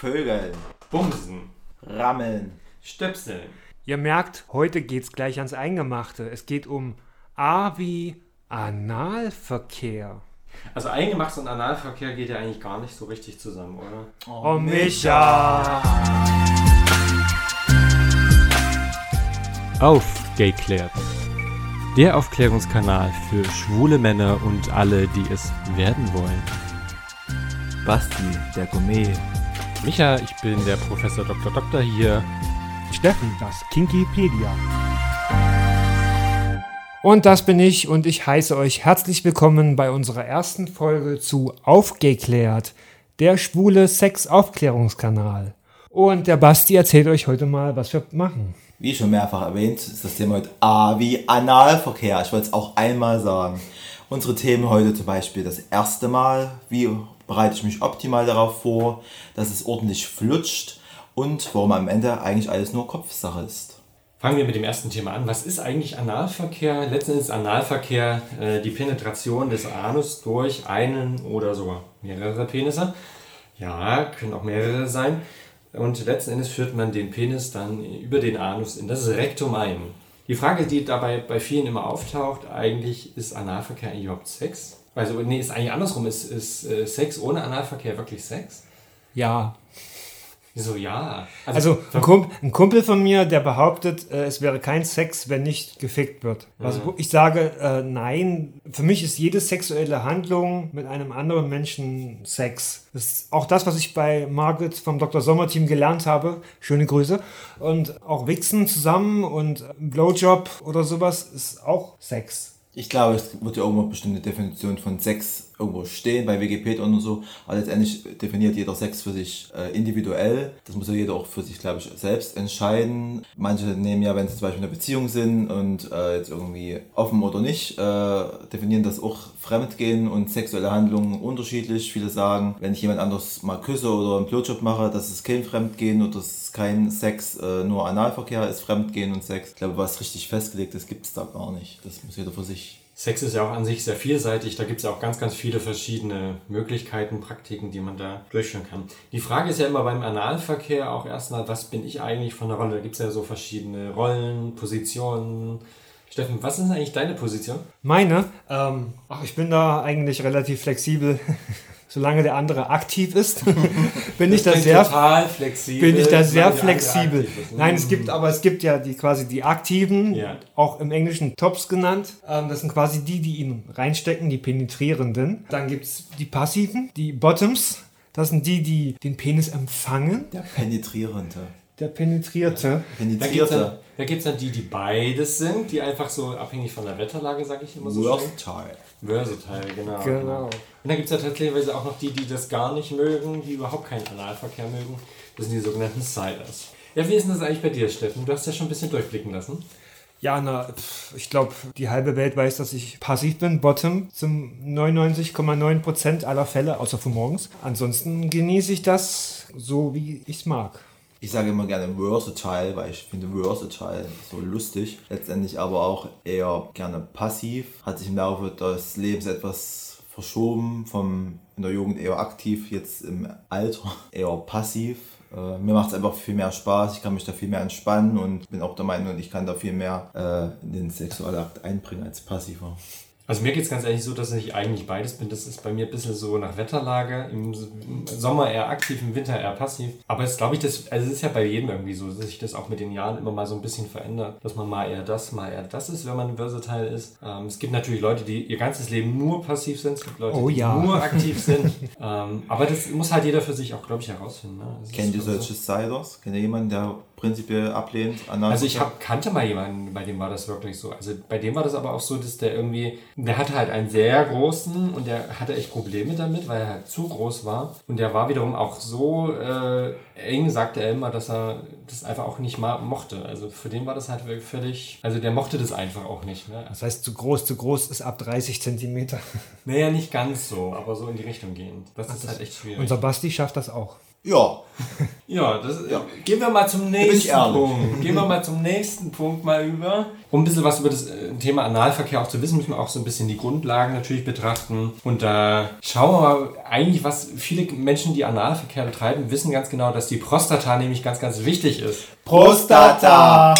Vögeln, Bumsen, Rammeln, Stöpseln. Ihr merkt, heute geht's gleich ans Eingemachte. Es geht um A wie Analverkehr. Also Eingemacht und Analverkehr geht ja eigentlich gar nicht so richtig zusammen, oder? Oh, Micha! Aufgeklärt. Der Aufklärungskanal für schwule Männer und alle, die es werden wollen. Basti, der Gourmet, Micha, ich bin der Professor Dr. Doktor hier. Steffen, das Kinkipedia. Und das bin ich und ich heiße euch herzlich willkommen bei unserer ersten Folge zu Aufgeklärt, der schwule Sex-Aufklärungskanal. Und der Basti erzählt euch heute mal, was wir machen. Wie schon mehrfach erwähnt, ist das Thema heute A wie Analverkehr. Ich wollte es auch einmal sagen. Unsere Themen heute zum Beispiel das erste Mal, wie bereite ich mich optimal darauf vor, dass es ordentlich flutscht und warum am Ende eigentlich alles nur Kopfsache ist. Fangen wir mit dem ersten Thema an. Was ist eigentlich Analverkehr? Letztendlich ist Analverkehr äh, die Penetration des Anus durch einen oder sogar mehrere Penisse. Ja, können auch mehrere sein. Und letzten Endes führt man den Penis dann über den Anus in das Rektum ein. Die Frage, die dabei bei vielen immer auftaucht, eigentlich ist Analverkehr eigentlich überhaupt Sex? Also, nee, ist eigentlich andersrum. Ist, ist äh, Sex ohne Analverkehr wirklich Sex? Ja, Wieso ja? also ein, Kump ein Kumpel von mir, der behauptet, äh, es wäre kein Sex, wenn nicht gefickt wird. Also ich sage äh, nein. Für mich ist jede sexuelle Handlung mit einem anderen Menschen Sex. Das ist auch das, was ich bei Margaret vom Dr. Sommer-Team gelernt habe. Schöne Grüße. Und auch Wichsen zusammen und Blowjob oder sowas ist auch Sex. Ich glaube, es wird ja irgendwo eine bestimmte Definition von Sex irgendwo stehen, bei Wikipedia und so. Aber letztendlich definiert jeder Sex für sich äh, individuell. Das muss ja jeder auch für sich, glaube ich, selbst entscheiden. Manche nehmen ja, wenn sie zum Beispiel in einer Beziehung sind und äh, jetzt irgendwie offen oder nicht, äh, definieren das auch Fremdgehen und sexuelle Handlungen unterschiedlich. Viele sagen, wenn ich jemand anders mal küsse oder einen Blowjob mache, das ist kein Fremdgehen oder das ist kein Sex, äh, nur Analverkehr ist Fremdgehen und Sex. Ich glaube, was richtig festgelegt ist, gibt es da gar nicht. Das muss jeder für sich Sex ist ja auch an sich sehr vielseitig. Da gibt es ja auch ganz, ganz viele verschiedene Möglichkeiten, Praktiken, die man da durchführen kann. Die Frage ist ja immer beim Analverkehr auch erstmal, was bin ich eigentlich von der Rolle? Da gibt es ja so verschiedene Rollen, Positionen. Steffen, was ist eigentlich deine Position? Meine? Ähm, ach, ich bin da eigentlich relativ flexibel. Solange der andere aktiv ist, bin ich sehr total flexibel. bin ich da sehr flexibel. ist. Nein, es gibt, aber es gibt ja die quasi die aktiven, Ja. auch im Englischen Tops genannt. Ähm, das sind quasi die, die ihn reinstecken, die penetrierenden. Dann gibt es die passiven, die Bottoms. Das sind die, die den Penis empfangen. der Penetrierende. Der penetrierte. Da gibt es dann, Penetrierte. da gibt's dann die, die beides sind, die einfach so abhängig von der Wetterlage, sage ich immer so. Versatile. Versatile, genau. Genau. Und dann gibt es ja tatsächlich auch noch die, die das gar nicht mögen, die überhaupt keinen Analverkehr mögen. Das sind die sogenannten Siders. Ja, wie ist denn das eigentlich bei dir, Steffen? Du hast ja schon ein bisschen durchblicken lassen. Ja, na, ich glaube, die halbe Welt weiß, dass ich passiv bin. Bottom zum 99,9% aller Fälle, außer für morgens. Ansonsten genieße ich das so, wie ich es mag. Ich sage immer gerne versatile, weil ich finde versatile so lustig. Letztendlich aber auch eher gerne passiv. Hat sich im Laufe des Lebens etwas verschoben, vom in der Jugend eher aktiv, jetzt im Alter eher passiv. Äh, mir macht es einfach viel mehr Spaß, ich kann mich da viel mehr entspannen und bin auch der Meinung, ich kann da viel mehr äh, in den Sexualakt einbringen als passiver. Also mir geht es ganz ehrlich so, dass ich eigentlich beides bin. Das ist bei mir ein bisschen so nach Wetterlage. Im Sommer eher aktiv, im Winter eher passiv. Aber es glaube ich, das, also es ist ja bei jedem irgendwie so, dass sich das auch mit den Jahren immer mal so ein bisschen verändert. Dass man mal eher das, mal eher das ist, wenn man versatile ist. Ähm, es gibt natürlich Leute, die ihr ganzes Leben nur passiv sind. Es gibt Leute, Oh die ja. nur aktiv sind. ähm, aber das muss halt jeder für sich auch, glaube ich, herausfinden. Ne? Kennt ihr so- solche Siders? Kennt ihr jemanden, der prinzipiell ablehnt? Also ich hab, kannte mal jemanden, bei dem war das wirklich so. Also bei dem war das aber auch so, dass der irgendwie, der hatte halt einen sehr großen und der hatte echt Probleme damit, weil er halt zu groß war. Und der war wiederum auch so äh, eng, sagte er immer, dass er das einfach auch nicht ma mochte. Also für den war das halt wirklich völlig, also der mochte das einfach auch nicht. Ne? Das heißt, zu groß, zu groß ist ab 30 Zentimeter. Naja, nicht ganz so, aber so in die Richtung gehend. Das ist halt echt schwierig. Unser Basti schafft das auch. Ja, Ja, das, ja. gehen wir mal zum nächsten. Punkt. Gehen wir mal zum nächsten Punkt mal über. Um ein bisschen was über das äh, Thema Analverkehr auch zu wissen, müssen wir auch so ein bisschen die Grundlagen natürlich betrachten. Und da schauen wir mal eigentlich, was viele Menschen, die Analverkehr betreiben, wissen ganz genau, dass die Prostata nämlich ganz, ganz wichtig ist. Prostata!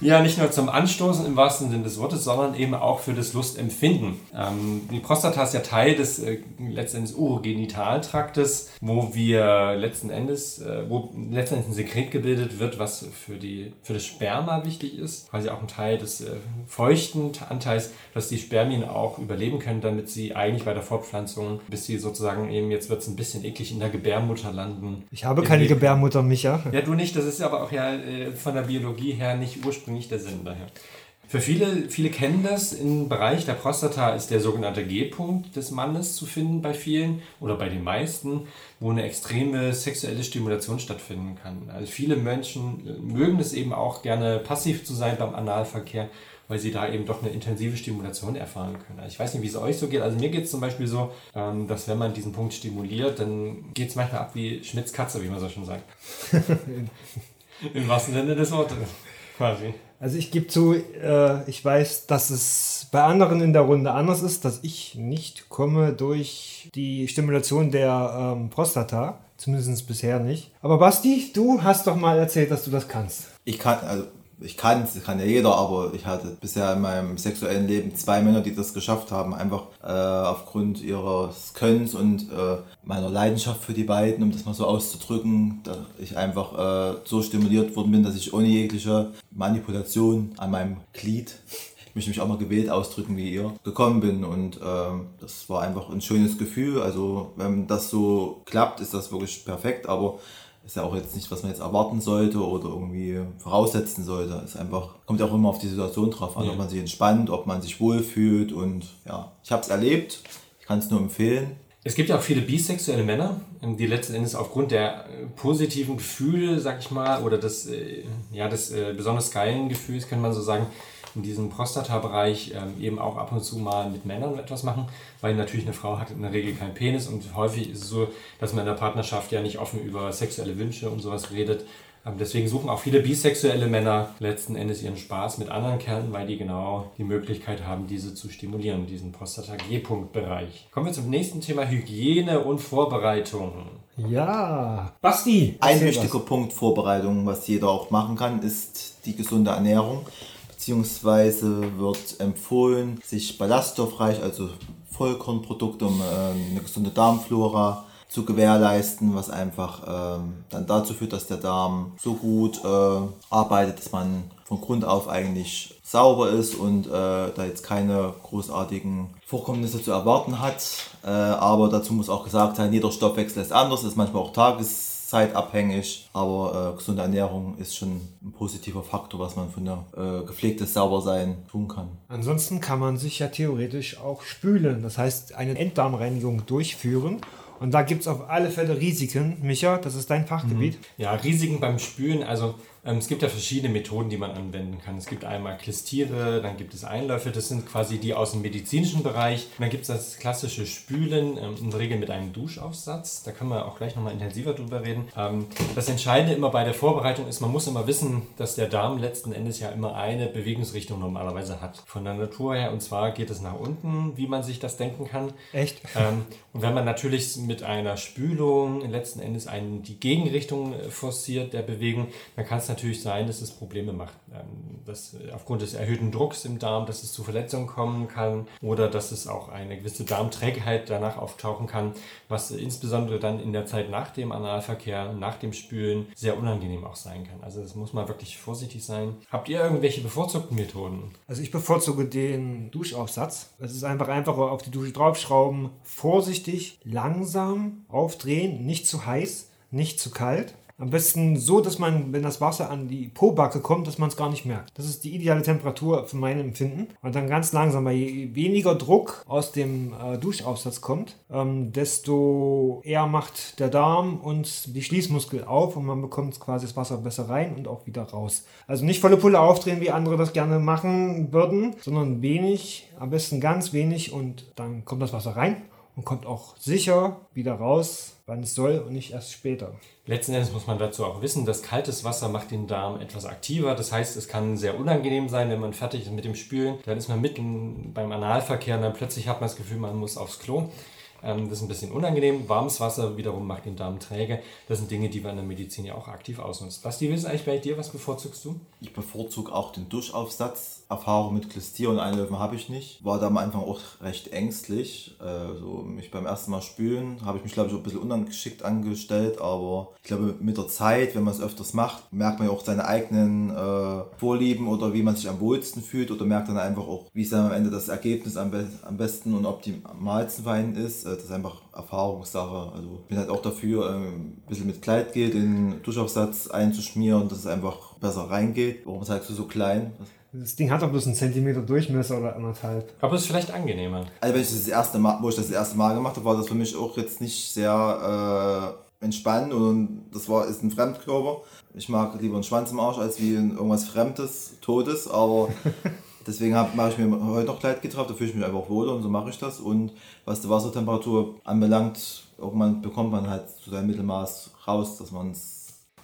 Ja, nicht nur zum Anstoßen im wahrsten Sinne des Wortes, sondern eben auch für das Lustempfinden. Ähm, die Prostata ist ja Teil des äh, letztendlich Urogenitaltraktes, wo wir letzten Endes, äh, wo letzten Endes ein Sekret gebildet wird, was für, die, für das Sperma wichtig ist. Quasi auch ein Teil des äh, feuchten Anteils, dass die Spermien auch überleben können, damit sie eigentlich bei der Fortpflanzung, bis sie sozusagen eben, jetzt wird es ein bisschen eklig, in der Gebärmutter landen. Ich habe keine Gebärmutter, Micha. Ja, du nicht, das ist aber auch ja äh, von der Biologie her nicht ursprünglich der Sinn daher. Für viele, viele kennen das, im Bereich der Prostata ist der sogenannte G-Punkt des Mannes zu finden bei vielen oder bei den meisten, wo eine extreme sexuelle Stimulation stattfinden kann. Also viele Menschen äh, mögen es eben auch gerne passiv zu sein beim Analverkehr, weil sie da eben doch eine intensive Stimulation erfahren können. Also ich weiß nicht, wie es euch so geht. Also mir geht es zum Beispiel so, ähm, dass wenn man diesen Punkt stimuliert, dann geht es manchmal ab wie Schmitz Katze, wie man so schon sagt. Im wahrsten Sinne des Wortes. Quasi. Also ich gebe zu, äh, ich weiß, dass es bei anderen in der Runde anders ist, dass ich nicht komme durch die Stimulation der ähm, Prostata. Zumindest bisher nicht. Aber Basti, du hast doch mal erzählt, dass du das kannst. Ich kann, also ich kann es, kann ja jeder, aber ich hatte bisher in meinem sexuellen Leben zwei Männer, die das geschafft haben, einfach äh, aufgrund ihres Könnens und äh, meiner Leidenschaft für die beiden, um das mal so auszudrücken, da ich einfach äh, so stimuliert worden bin, dass ich ohne jegliche Manipulation an meinem Glied möchte mich auch mal gewählt ausdrücken wie ihr, gekommen bin. Und ähm, das war einfach ein schönes Gefühl. Also wenn das so klappt, ist das wirklich perfekt. Aber ist ja auch jetzt nicht, was man jetzt erwarten sollte oder irgendwie voraussetzen sollte. Ist einfach, kommt ja auch immer auf die Situation drauf an, Ja. ob man sich entspannt, ob man sich wohlfühlt und ja, ich habe es erlebt. Ich kann es nur empfehlen. Es gibt ja auch viele bisexuelle Männer, die letzten Endes aufgrund der äh, positiven Gefühle, sag ich mal, oder des, äh, ja, des äh, besonders geilen Gefühls, kann man so sagen, in diesem Prostata-Bereich ähm, eben auch ab und zu mal mit Männern etwas machen, weil natürlich eine Frau hat in der Regel keinen Penis und häufig ist es so, dass man in der Partnerschaft ja nicht offen über sexuelle Wünsche und sowas redet. Ähm, Deswegen suchen auch viele bisexuelle Männer letzten Endes ihren Spaß mit anderen Kerlen, weil die genau die Möglichkeit haben, diese zu stimulieren, diesen Prostata-G-Punkt-Bereich. Kommen wir zum nächsten Thema Hygiene und Vorbereitung. Ja. Basti! Ein wichtiger Punkt Vorbereitung, was jeder auch machen kann, ist die gesunde Ernährung. Beziehungsweise wird empfohlen, sich ballaststoffreich, also Vollkornprodukte, um äh, eine gesunde Darmflora zu gewährleisten, was einfach ähm, dann dazu führt, dass der Darm so gut äh, arbeitet, dass man von Grund auf eigentlich sauber ist und äh, da jetzt keine großartigen Vorkommnisse zu erwarten hat. Äh, aber dazu muss auch gesagt sein, jeder Stoffwechsel ist anders, ist manchmal auch tageszeitabhängig, aber äh, gesunde Ernährung ist schon ein positiver Faktor, was man für eine äh, gepflegtes Saubersein tun kann. Ansonsten kann man sich ja theoretisch auch spülen. Das heißt, eine Enddarmreinigung durchführen. Und da gibt es auf alle Fälle Risiken. Micha, das ist dein Fachgebiet. Ja, Risiken beim Spülen, also es gibt ja verschiedene Methoden, die man anwenden kann. Es gibt einmal Klistiere, dann gibt es Einläufe, das sind quasi die aus dem medizinischen Bereich. Und dann gibt es das klassische Spülen, ähm, in der Regel mit einem Duschaufsatz. Da können wir auch gleich nochmal intensiver drüber reden. Ähm, das Entscheidende immer bei der Vorbereitung ist, man muss immer wissen, dass der Darm letzten Endes ja immer eine Bewegungsrichtung normalerweise hat. Von der Natur her, und zwar geht es nach unten, wie man sich das denken kann. Echt? Ähm, und wenn man natürlich mit einer Spülung letzten Endes einen, die Gegenrichtung äh, forciert der Bewegung, dann kann es natürlich sein, dass es Probleme macht. Ähm, dass äh, aufgrund des erhöhten Drucks im Darm, dass es zu Verletzungen kommen kann oder dass es auch eine gewisse Darmträgheit danach auftauchen kann, was insbesondere dann in der Zeit nach dem Analverkehr, nach dem Spülen sehr unangenehm auch sein kann. Also das muss man wirklich vorsichtig sein. Habt ihr irgendwelche bevorzugten Methoden? Also ich bevorzuge den Duschaufsatz. Es ist einfach einfacher auf die Dusche draufschrauben, vorsichtig, langsam aufdrehen, nicht zu heiß, nicht zu kalt. Am besten so, dass man, wenn das Wasser an die Pobacke kommt, dass man es gar nicht merkt. Das ist die ideale Temperatur für mein Empfinden. Und dann ganz langsam, weil je weniger Druck aus dem äh, Duschaufsatz kommt, ähm, desto eher macht der Darm und die Schließmuskel auf und man bekommt quasi das Wasser besser rein und auch wieder raus. Also nicht volle Pulle aufdrehen, wie andere das gerne machen würden, sondern wenig, am besten ganz wenig und dann kommt das Wasser rein und kommt auch sicher wieder raus, wann es soll und nicht erst später. Letzten Endes muss man dazu auch wissen, dass kaltes Wasser macht den Darm etwas aktiver. Das heißt, es kann sehr unangenehm sein, wenn man fertig ist mit dem Spülen. Dann ist man mitten beim Analverkehr und dann plötzlich hat man das Gefühl, man muss aufs Klo. Ähm, das ist ein bisschen unangenehm. Warmes Wasser wiederum macht den Darm träge. Das sind Dinge, die wir in der Medizin ja auch aktiv ausnutzen. Basti, ist eigentlich bei dir? Was bevorzugst du? Ich bevorzuge auch den Duschaufsatz. Erfahrung mit Klistier und Einläufen habe ich nicht. War da am Anfang auch recht ängstlich. Äh, so mich beim ersten Mal spülen habe ich mich, glaube ich, auch ein bisschen ungeschickt angestellt. Aber ich glaube, mit der Zeit, wenn man es öfters macht, merkt man ja auch seine eigenen äh, Vorlieben oder wie man sich am wohlsten fühlt oder merkt dann einfach auch, wie es dann am Ende das Ergebnis am, be am besten und optimalsten für einen ist. Äh, das ist einfach Erfahrungssache. Also ich bin halt auch dafür, äh, ein bisschen mit Kleidgel den Duschaufsatz einzuschmieren, dass es einfach besser reingeht. Warum sagst du so klein? Das Ding hat doch bloß einen Zentimeter Durchmesser oder anderthalb. Aber es ist vielleicht angenehmer. Also wenn ich das, erste Mal, wo ich das, das erste Mal gemacht habe, war das für mich auch jetzt nicht sehr äh, entspannt und das war ist ein Fremdkörper. Ich mag lieber einen Schwanz im Arsch als wie irgendwas Fremdes, Todes, aber deswegen mache ich mir heute noch Kleid getragen, da fühle ich mich einfach wohler und so mache ich das. Und was die Wassertemperatur anbelangt, irgendwann bekommt man halt zu seinem Mittelmaß raus, dass man es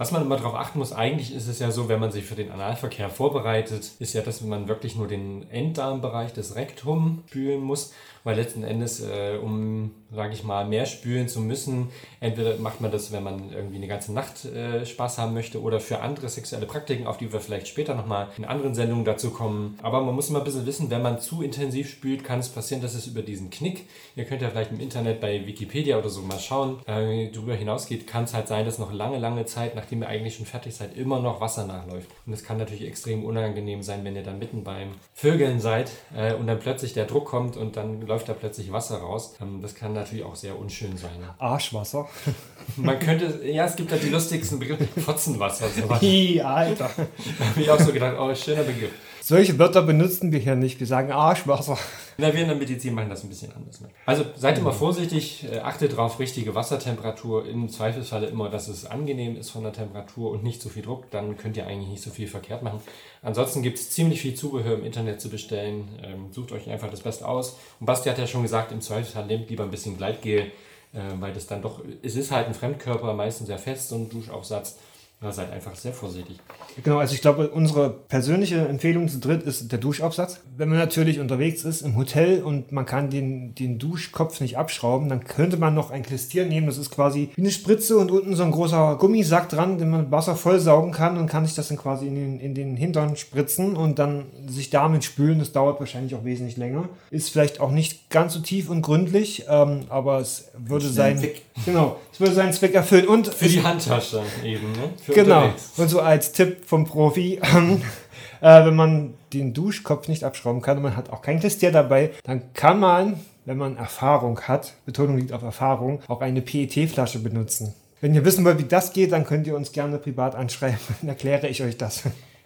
was man immer darauf achten muss, eigentlich ist es ja so, wenn man sich für den Analverkehr vorbereitet, ist ja, dass man wirklich nur den Enddarmbereich des Rektum spülen muss, weil letzten Endes, äh, um sage ich mal, mehr spülen zu müssen. Entweder macht man das, wenn man irgendwie eine ganze Nacht äh, Spaß haben möchte oder für andere sexuelle Praktiken, auf die wir vielleicht später nochmal in anderen Sendungen dazu kommen. Aber man muss immer ein bisschen wissen, wenn man zu intensiv spült, kann es passieren, dass es über diesen Knick, ihr könnt ja vielleicht im Internet bei Wikipedia oder so mal schauen, äh, darüber hinausgeht, kann es halt sein, dass noch lange, lange Zeit, nachdem ihr eigentlich schon fertig seid, immer noch Wasser nachläuft. Und es kann natürlich extrem unangenehm sein, wenn ihr dann mitten beim Vögeln seid äh, und dann plötzlich der Druck kommt und dann läuft da plötzlich Wasser raus. Ähm, das kann natürlich auch sehr unschön sein. Arschwasser. Man könnte, ja, es gibt halt die lustigsten Begriffe. Fotzenwasser. Hi, Alter. Da habe ich auch so gedacht, oh, schöner Begriff. Solche Wörter benutzen wir hier nicht. Wir sagen Arschwasser. Na, wir in der Medizin machen das ein bisschen anders. Ne? Also seid immer vorsichtig, äh, achtet darauf, richtige Wassertemperatur. Im Zweifelsfalle immer, dass es angenehm ist von der Temperatur und nicht zu viel Druck. Dann könnt ihr eigentlich nicht so viel verkehrt machen. Ansonsten gibt es ziemlich viel Zubehör im Internet zu bestellen. Ähm, sucht euch einfach das Beste aus. Und Basti hat ja schon gesagt, im Zweifelsfall nehmt lieber ein bisschen Gleitgel, äh, weil das dann doch, es ist halt ein Fremdkörper, meistens sehr fest, so ein Duschaufsatz. Ja, seid einfach sehr vorsichtig. Genau, also ich glaube, unsere persönliche Empfehlung zu dritt ist der Duschaufsatz. Wenn man natürlich unterwegs ist im Hotel und man kann den, den Duschkopf nicht abschrauben, dann könnte man noch ein Klistier nehmen. Das ist quasi wie eine Spritze und unten so ein großer Gummisack dran, den man Wasser voll saugen kann und kann sich das dann quasi in den, in den Hintern spritzen und dann sich damit spülen. Das dauert wahrscheinlich auch wesentlich länger. Ist vielleicht auch nicht ganz so tief und gründlich, ähm, aber es würde sein, genau, es würde seinen Zweck erfüllen. Und Für die Handtasche eben, ne? Für genau. unterwegs. Und so als Tipp vom Profi, äh, wenn man den Duschkopf nicht abschrauben kann und man hat auch kein Klistier dabei, dann kann man, wenn man Erfahrung hat, Betonung liegt auf Erfahrung, auch eine PET-Flasche benutzen. Wenn ihr wissen wollt, wie das geht, dann könnt ihr uns gerne privat anschreiben, dann erkläre ich euch das.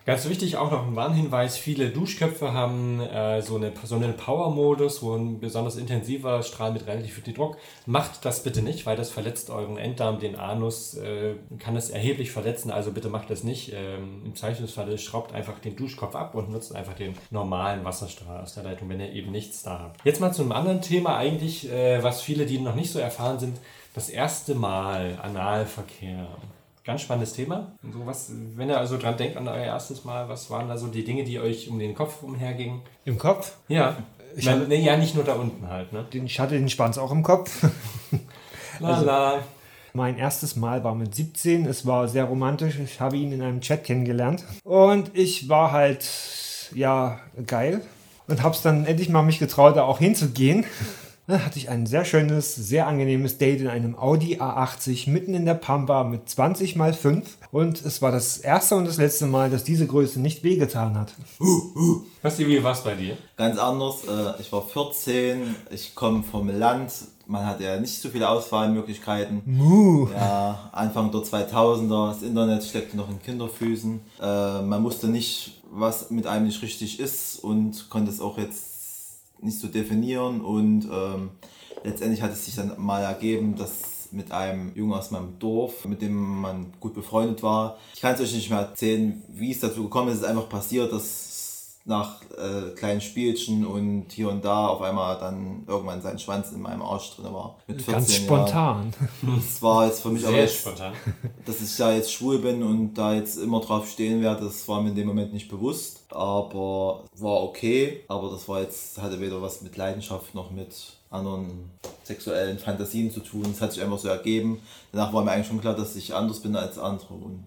Ganz wichtig auch noch ein Warnhinweis, viele Duschköpfe haben äh, so, eine, so einen Power-Modus, wo ein besonders intensiver Strahl mit relativ viel Druck. Macht das bitte nicht, weil das verletzt euren Enddarm, den Anus, äh, kann es erheblich verletzen, also bitte macht das nicht. Ähm, Im Zweifelsfall schraubt einfach den Duschkopf ab und nutzt einfach den normalen Wasserstrahl aus der Leitung, wenn ihr eben nichts da habt. Jetzt mal zu einem anderen Thema eigentlich, äh, was viele, die noch nicht so erfahren sind, das erste Mal Analverkehr. Ganz spannendes Thema. Und so was, wenn ihr also dran denkt an euer erstes Mal, was waren da so die Dinge, die euch um den Kopf umhergingen? Im Kopf? Ja. Ich hab- nee, ja, nicht nur da unten halt, ne? Den, ich hatte den Schwanz auch im Kopf. La, la. Mein erstes Mal war mit 17. Es war sehr romantisch. Ich habe ihn in einem Chat kennengelernt. Und ich war halt, ja, geil. Und habe es dann endlich mal mich getraut, da auch hinzugehen. Hatte ich ein sehr schönes, sehr angenehmes Date in einem Audi A80 mitten in der Pampa mit 20 mal 5. Und es war das erste und das letzte Mal, dass diese Größe nicht wehgetan hat. Basti, wie war's bei dir? Ganz anders. Äh, ich war 14, ich komme vom Land. Man hat ja nicht so viele Auswahlmöglichkeiten. Muh. Ja, Anfang der 2000er, das Internet steckte noch in Kinderfüßen. Äh, man wusste nicht, was mit einem nicht richtig ist und konnte es auch jetzt nicht so definieren. Und ähm, letztendlich hat es sich dann mal ergeben, dass mit einem Jungen aus meinem Dorf, mit dem man gut befreundet war. Ich kann es euch nicht mehr erzählen, wie es dazu gekommen ist. Es ist einfach passiert, dass nach äh, kleinen Spielchen und hier und da auf einmal dann irgendwann sein Schwanz in meinem Arsch drin war. Mit 14 Ganz Jahren. spontan. Das war jetzt für mich aber Sehr jetzt, spontan. dass ich da jetzt schwul bin und da jetzt immer drauf stehen werde, das war mir in dem Moment nicht bewusst. Aber war okay. Aber das war jetzt, hatte weder was mit Leidenschaft noch mit anderen sexuellen Fantasien zu tun. Es hat sich einfach so ergeben. Danach war mir eigentlich schon klar, dass ich anders bin als andere und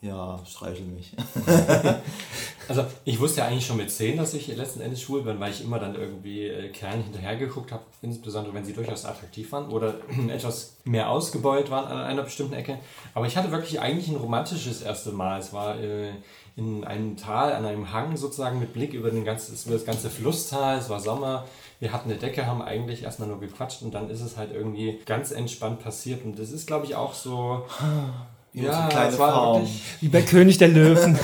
ja, streichel mich. Also ich wusste ja eigentlich schon mit 10, dass ich letzten Endes schwul bin, weil ich immer dann irgendwie äh, Kerlen hinterhergeguckt habe, insbesondere wenn sie durchaus attraktiv waren oder etwas mehr ausgebeult waren an einer bestimmten Ecke. Aber ich hatte wirklich eigentlich ein romantisches erste Mal. Es war äh, in einem Tal, an einem Hang sozusagen mit Blick über, den ganzen, über das ganze Flusstal. Es war Sommer. Wir hatten eine Decke, haben eigentlich erstmal nur gequatscht und dann ist es halt irgendwie ganz entspannt passiert. Und das ist, glaube ich, auch so. Kleine es war wirklich- Wie bei König der Löwen.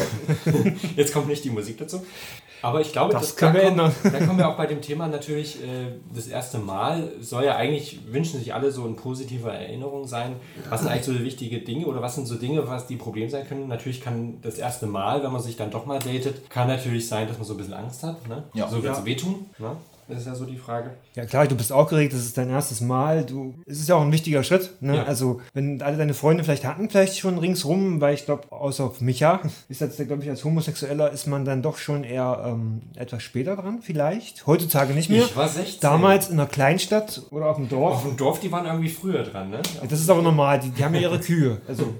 Jetzt kommt nicht die Musik dazu. Aber ich glaube, Das dass- können da wir kommen, ändern. Da kommen wir auch bei dem Thema natürlich, äh, das erste Mal soll ja eigentlich, wünschen sich alle so eine positive Erinnerung sein. Was sind eigentlich so wichtige Dinge oder was sind so Dinge, was die Problem sein können? Natürlich kann das erste Mal, wenn man sich dann doch mal datet, kann natürlich sein, dass man so ein bisschen Angst hat. Ne? Ja. So wird es Ja. wehtun. Ne? Das ist ja so die Frage. Ja klar, du bist aufgeregt, das ist dein erstes Mal. Du, es ist ja auch ein wichtiger Schritt. Ne? Ja. Also wenn alle deine Freunde vielleicht hatten, vielleicht schon ringsrum, weil ich glaube, außer auf Micha, ist das, glaube ich, als Homosexueller ist man dann doch schon eher ähm, etwas später dran, vielleicht. Heutzutage nicht mehr. Ich war 16. Damals in einer Kleinstadt oder auf dem Auf Dorf. dem Dorf, die waren irgendwie früher dran, ne? Das ist aber normal, die, die haben ja ihre Kühe. Also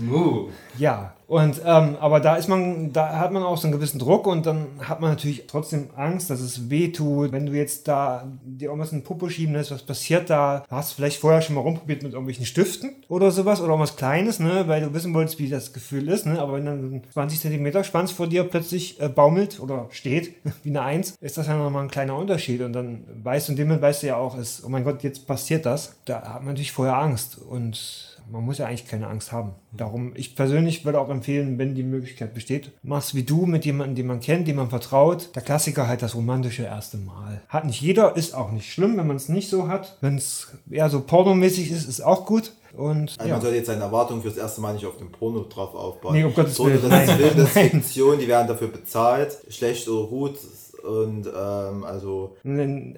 Uh. ja. Und ähm, aber da ist man, da hat man auch so einen gewissen Druck und dann hat man natürlich trotzdem Angst, dass es weh tut. Wenn du jetzt da dir irgendwas in den Popo schieben lässt, was passiert da? Hast du vielleicht vorher schon mal rumprobiert mit irgendwelchen Stiften oder sowas oder irgendwas Kleines, ne? Weil du wissen wolltest, wie das Gefühl ist, ne? Aber wenn dann ein 20 cm Schwanz vor dir plötzlich äh, baumelt oder steht, wie eine Eins, ist das ja nochmal ein kleiner Unterschied. Und dann weißt du, in dem Moment weißt du ja auch, ist, oh mein Gott, jetzt passiert das. Da hat man natürlich vorher Angst und man muss ja eigentlich keine Angst haben. Darum, ich persönlich würde auch empfehlen, wenn die Möglichkeit besteht, mach's wie du mit jemandem, den man kennt, dem man vertraut. Der Klassiker halt das romantische erste Mal. Hat nicht jeder, ist auch nicht schlimm, wenn man es nicht so hat. Wenn es eher so pornomäßig ist, ist auch gut. Und Also ja. Man sollte jetzt seine Erwartungen fürs erste Mal nicht auf dem Porno drauf aufbauen. Nee, um Gottes Willen, das nein, ist Film, das ist. Fiktion, die werden dafür bezahlt, schlecht oder gut. Und ähm, also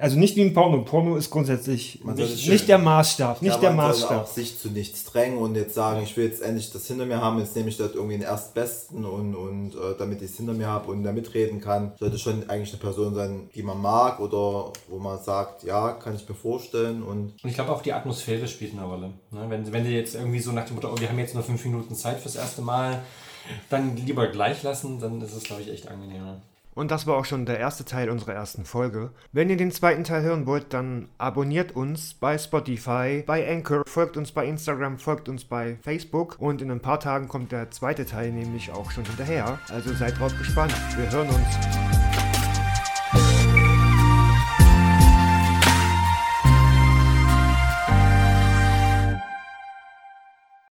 Also nicht wie ein Porno. Porno ist grundsätzlich nicht, nicht der Maßstab. Nicht ja, der man soll auch Maßstab. sich zu nichts drängen und jetzt sagen, ich will jetzt endlich das hinter mir haben, jetzt nehme ich das irgendwie den Erstbesten und, und äh, damit ich es hinter mir habe und da mitreden kann, sollte schon eigentlich eine Person sein, die man mag oder wo man sagt, ja, kann ich mir vorstellen und Und ich glaube auch die Atmosphäre spielt eine Rolle. Ne? Wenn, wenn die jetzt irgendwie so nach dem Motto, oh, wir haben jetzt nur fünf Minuten Zeit fürs erste Mal, dann lieber gleich lassen, dann ist es, glaube ich, echt angenehmer. Und das war auch schon der erste Teil unserer ersten Folge. Wenn ihr den zweiten Teil hören wollt, dann abonniert uns bei Spotify, bei Anchor, folgt uns bei Instagram, folgt uns bei Facebook und in ein paar Tagen kommt der zweite Teil nämlich auch schon hinterher. Also seid drauf gespannt. Wir hören uns.